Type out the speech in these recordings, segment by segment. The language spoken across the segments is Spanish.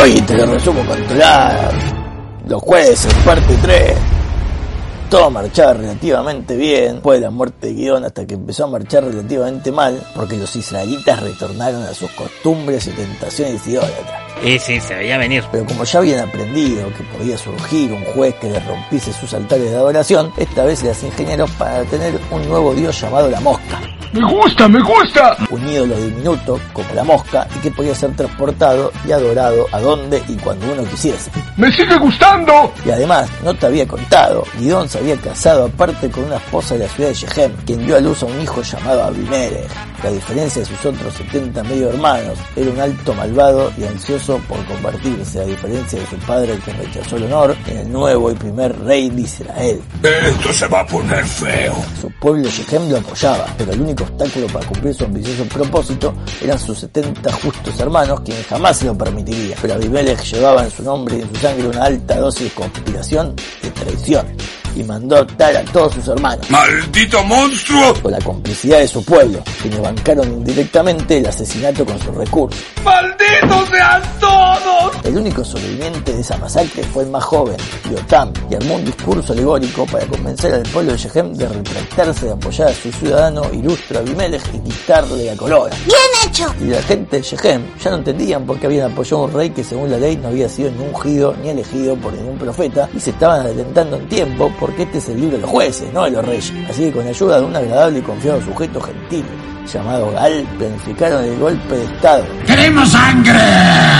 Hoy te lo resumo con Tolar. Los jueces, parte 3. Todo marchaba relativamente bien después de la muerte de Guión hasta que empezó a marchar relativamente mal porque los israelitas retornaron a sus costumbres y tentaciones idólatras. Y sí, se veía venir. Pero como ya habían aprendido que podía surgir un juez que les rompiese sus altares de adoración, esta vez las ingenieros para tener un nuevo dios llamado la mosca. Me gusta, me gusta. Un ídolo diminuto, como la mosca, y que podía ser transportado y adorado a donde y cuando uno quisiese. Me sigue gustando. Y además, no te había contado, Guidón se había casado aparte con una esposa de la ciudad de Shechem, quien dio a luz a un hijo llamado Abimelech, que a diferencia de sus otros 70 medio hermanos, era un alto malvado y ansioso por convertirse, a diferencia de su padre que rechazó el honor, en el nuevo y primer rey de Israel. Esto se va a poner feo. Su pueblo Shechem lo apoyaba, pero el único obstáculo para cumplir su ambicioso propósito eran sus 70 justos hermanos, quienes jamás se lo permitirían. Pero Abimelech llevaba en su nombre y en su sangre una alta dosis de conspiración y traición y mandó tal a todos sus hermanos. ¡Maldito monstruo! Con la complicidad de su pueblo, quienes bancaron indirectamente el asesinato con sus recursos. ¡Malditos sean todos! El único sobreviviente de esa masacre fue el más joven, Yotam, y armó un discurso alegórico para convencer al pueblo de Shechem de retractarse de apoyar a su ciudadano ilustre Abimelech y quitarle la corona. ¡Bien hecho! Y la gente de Shechem ya no entendían por qué habían apoyado a un rey que según la ley no había sido ni ungido ni elegido por ningún profeta y se estaban adelantando en tiempo porque este es el libro de los jueces, no de los reyes. Así que con ayuda de un agradable y confiado sujeto gentil llamado Gal, planificaron el golpe de Estado. ¡Queremos sangre!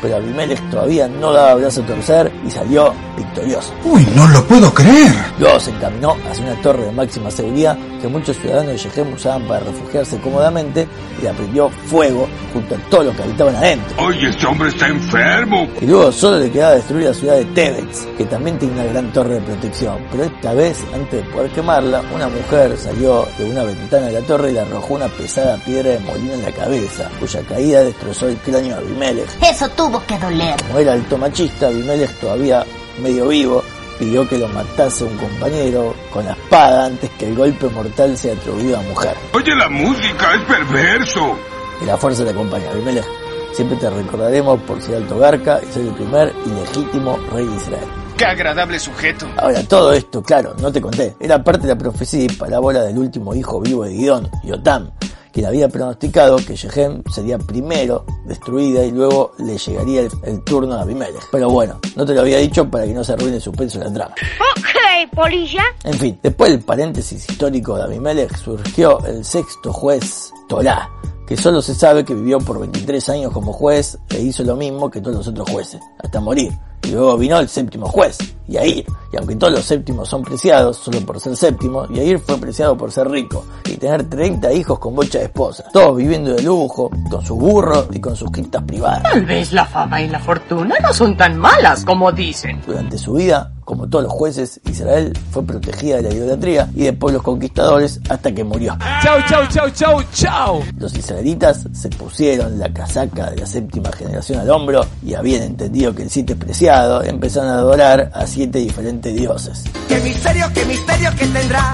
Pero Abimelech todavía no daba brazo a torcer y salió victorioso. Uy, no lo puedo creer. Luego se encaminó hacia una torre de máxima seguridad que muchos ciudadanos de Shechem usaban para refugiarse cómodamente y la prendió fuego junto a todos los que habitaban adentro. Oye, este hombre está enfermo. Y luego solo le quedaba destruir la ciudad de Tebets, que también tiene una gran torre de protección. Pero esta vez, antes de poder quemarla, una mujer salió de una ventana de la torre y le arrojó una pesada piedra de molino en la cabeza, cuya caída destrozó el cráneo de Abimelech. Eso tuvo que doler. Como era alto machista, Abimelech todavía medio vivo, pidió que lo matase un compañero con la espada antes que el golpe mortal sea atribuido a mujer. Oye, la música es perverso. Que la fuerza te acompañe, Abimelech. Siempre te recordaremos por ser alto garca y ser el primer y legítimo rey de Israel. ¡Qué agradable sujeto! Ahora, todo esto, claro, no te conté, era parte de la profecía y parábola del último hijo vivo de Gidón, Yotam, quien había pronosticado que Shechem sería primero destruida y luego le llegaría el, el turno a Abimelech. Pero bueno, no te lo había dicho para que no se arruine el suspenso de la trama. Ok, polilla. En fin, después del paréntesis histórico de Abimelech surgió el sexto juez, Torá, que solo se sabe que vivió por 23 años como juez e hizo lo mismo que todos los otros jueces, hasta morir. Y luego vino el séptimo juez, Yair. Y aunque todos los séptimos son preciados solo por ser séptimo, Yair fue preciado por ser rico tener 30 hijos con bocha de esposas. Todos viviendo de lujo, con sus burros y con sus criptas privadas. Tal vez la fama y la fortuna no son tan malas como dicen. Durante su vida, como todos los jueces, Israel fue protegida de la idolatría y de pueblos conquistadores hasta que murió. Chau, chau, chau, chau, chau. Los israelitas se pusieron la casaca de la séptima generación al hombro y habían entendido que el siete es preciado, empezaron a adorar a siete diferentes dioses. ¿Qué misterio, qué misterio que tendrá?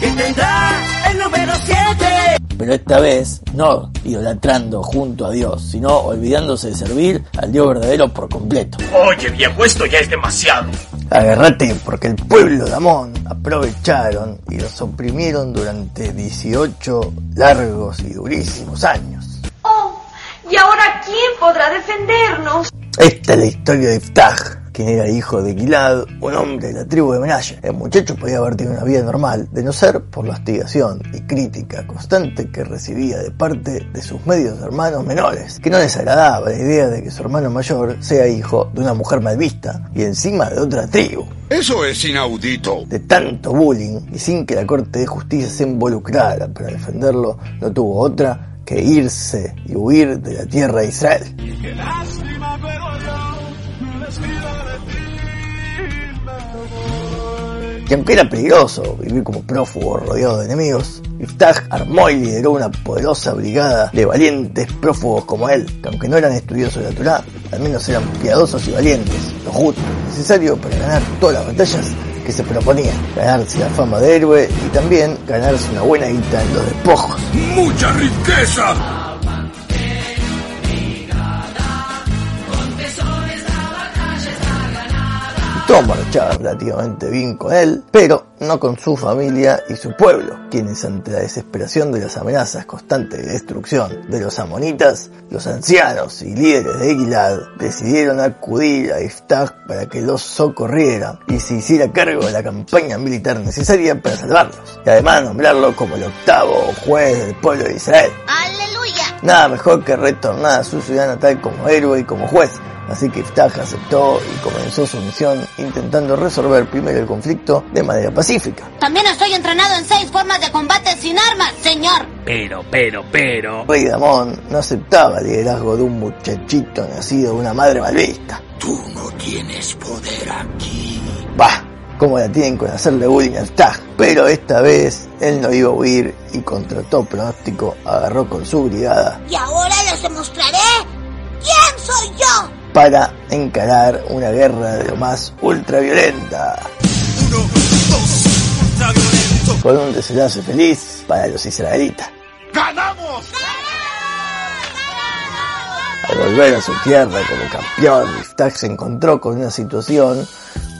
Que tendrá el número 7. Pero esta vez no idolatrando junto a Dios, sino olvidándose de servir al Dios verdadero por completo. Oye, viejo, esto ya es demasiado. Agarrate porque el pueblo de Amón aprovecharon y los oprimieron durante 18 largos y durísimos años. Oh, ¿y ahora quién podrá defendernos? Esta es la historia de Iftah, quien era hijo de Gilad, un hombre de la tribu de Menashe. El muchacho podía haber tenido una vida normal, de no ser por la hostigación y crítica constante que recibía de parte de sus medios hermanos menores, que no les agradaba la idea de que su hermano mayor sea hijo de una mujer mal vista y encima de otra tribu. Eso es inaudito. De tanto bullying y sin que la Corte de Justicia se involucrara para defenderlo, no tuvo otra que irse y huir de la tierra de Israel. Que aunque era peligroso vivir como prófugo rodeado de enemigos, Iftah armó y lideró una poderosa brigada de valientes prófugos como él, que aunque no eran estudiosos de la Torah, al menos eran piadosos y valientes, lo justo, necesario para ganar todas las batallas que se proponían, ganarse la fama de héroe y también ganarse una buena guita en los despojos. ¡Mucha riqueza! Todo marchaba relativamente bien con él, pero no con su familia y su pueblo, quienes ante la desesperación de las amenazas constantes de destrucción de los amonitas, los ancianos y líderes de Gilad decidieron acudir a Iftach para que los socorriera y se hiciera cargo de la campaña militar necesaria para salvarlos, y además nombrarlo como el octavo juez del pueblo de Israel. ¡Aleluya! Nada mejor que retornar a su ciudad natal como héroe y como juez. Así que Iftach aceptó y comenzó su misión intentando resolver primero el conflicto de manera pacífica. También estoy entrenado en seis formas de combate sin armas, señor. Pero, pero, pero. Rey Damón no aceptaba el liderazgo de un muchachito nacido de una madre malvista. Tú no tienes poder aquí. Bah, cómo la tienen con hacerle bullying al Tag. Pero esta vez él no iba a huir y contra todo pronóstico agarró con su brigada Y ahora les demostraré quién soy yo. Para encarar una guerra de lo más ultraviolenta. Con un desenlace feliz para los israelitas. ¡Ganamos! Al volver a su tierra como campeón, Iftach se encontró con una situación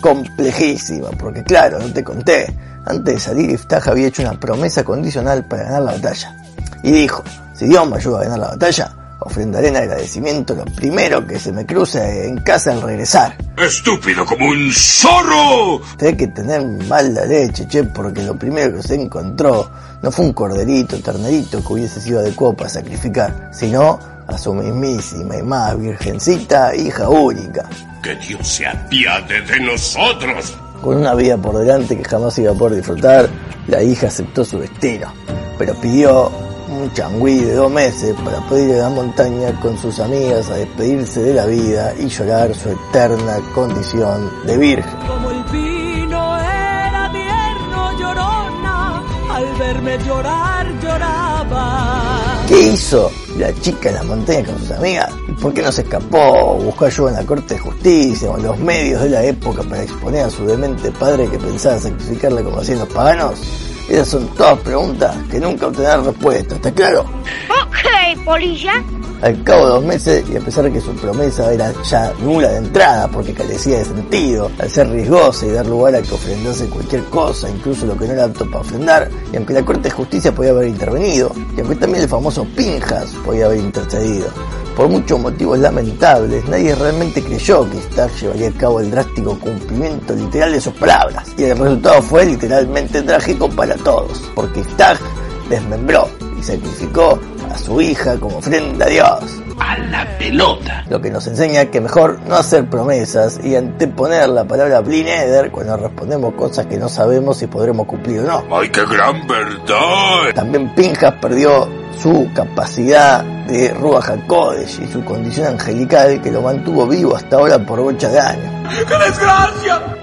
complejísima, porque claro, no te conté, antes de salir Iftach había hecho una promesa condicional para ganar la batalla. Y dijo, si Dios me ayuda a ganar la batalla, ofrendaré en agradecimiento lo primero que se me cruce en casa al regresar. ¡Estúpido como un zorro! Tenés que tener mala leche, che, porque lo primero que se encontró no fue un corderito, ternerito que hubiese sido adecuado para sacrificar, sino a su mismísima y más virgencita hija única, ¡Que Dios se apiade de nosotros! con una vida por delante que jamás iba a poder disfrutar, la hija aceptó su destino, pero pidió un changüí de dos meses para poder ir a la montaña con sus amigas a despedirse de la vida y llorar su eterna condición de virgen. Como el vino era tierno, llorona. Al verme llorar, lloraba. ¿Qué hizo la chica en la montaña con sus amigas? ¿Y por qué no se escapó? ¿Buscó ayuda en la Corte de Justicia o en los medios de la época para exponer a su demente padre que pensaba sacrificarla como hacían los paganos? Esas son todas preguntas que nunca obtendrán respuesta, ¿está claro? Ok, polilla. Al cabo de dos meses, y a pesar de que su promesa era ya nula de entrada porque carecía de sentido, al ser riesgosa y dar lugar a que ofrendase cualquier cosa, incluso lo que no era apto para ofrendar, y aunque la Corte de Justicia podía haber intervenido, y aunque también el famoso Pinjas podía haber intercedido, por muchos motivos lamentables, nadie realmente creyó que Stark llevaría a cabo el drástico cumplimiento literal de sus palabras, y el resultado fue literalmente trágico para todos, porque Stark desmembró y sacrificó a su hija como ofrenda a Dios. ¡A la pelota! Lo que nos enseña que mejor no hacer promesas y anteponer la palabra Blineder cuando respondemos cosas que no sabemos si podremos cumplir o no. ¡Ay, qué gran verdad! También Pinjas perdió su capacidad de Ruach HaKodesh y su condición angelical que lo mantuvo vivo hasta ahora por bocha de años. ¡Qué desgracia!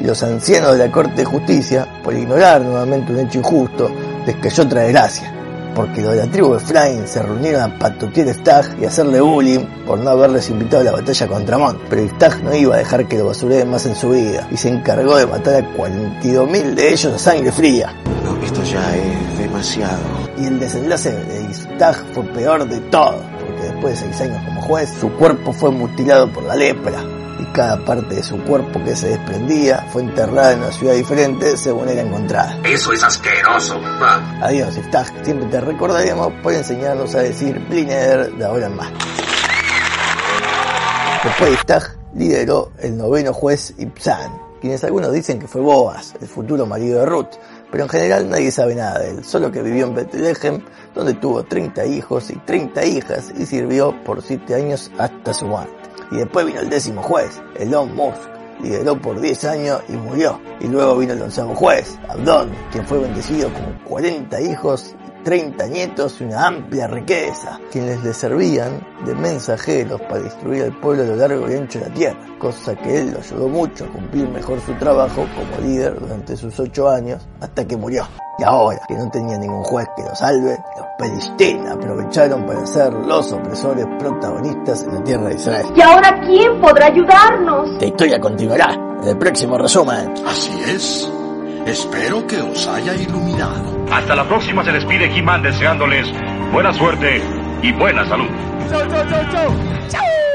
Y los ancianos de la Corte de Justicia, por ignorar nuevamente un hecho injusto, les cayó otra desgracia. Porque los de la tribu de Efraín se reunieron a patotear a Iftag y hacerle bullying por no haberles invitado a la batalla contra Amón. Pero Iftag no iba a dejar que lo basureen más en su vida y se encargó de matar a 42.000 de ellos a sangre fría. No, esto ya es demasiado. Y el desenlace de Iftag fue peor de todo, porque después de seis años como juez, su cuerpo fue mutilado por la lepra. Cada parte de su cuerpo que se desprendía fue enterrada en una ciudad diferente según era encontrada. Eso es asqueroso. Va. Adiós, Iftag. Siempre te recordaremos por enseñarnos a decir Blineder de ahora en más. Después de Iftag lideró el noveno juez Ibzan, quienes algunos dicen que fue Boaz, el futuro marido de Ruth, pero en general nadie sabe nada de él, solo que vivió en Bethlehem, donde tuvo 30 hijos y 30 hijas y sirvió por 7 años hasta su muerte. Y después vino el décimo juez, Elon Musk, lideró por 10 años y murió. Y luego vino el onceavo juez, Abdón, quien fue bendecido con 40 hijos, 30 nietos y una amplia riqueza, quienes le servían de mensajeros para distribuir al pueblo a lo largo y ancho de la tierra, cosa que él lo ayudó mucho a cumplir mejor su trabajo como líder durante sus 8 años hasta que murió. Y ahora, que no tenía ningún juez que lo salve, los Pelistín aprovecharon para ser los opresores protagonistas en la tierra de Israel. ¿Y ahora quién podrá ayudarnos? La historia continuará en el próximo resumen. Así es. Espero que os haya iluminado. Hasta la próxima se despide He-Man deseándoles buena suerte y buena salud. Chau, chau, chau, chau. Chau.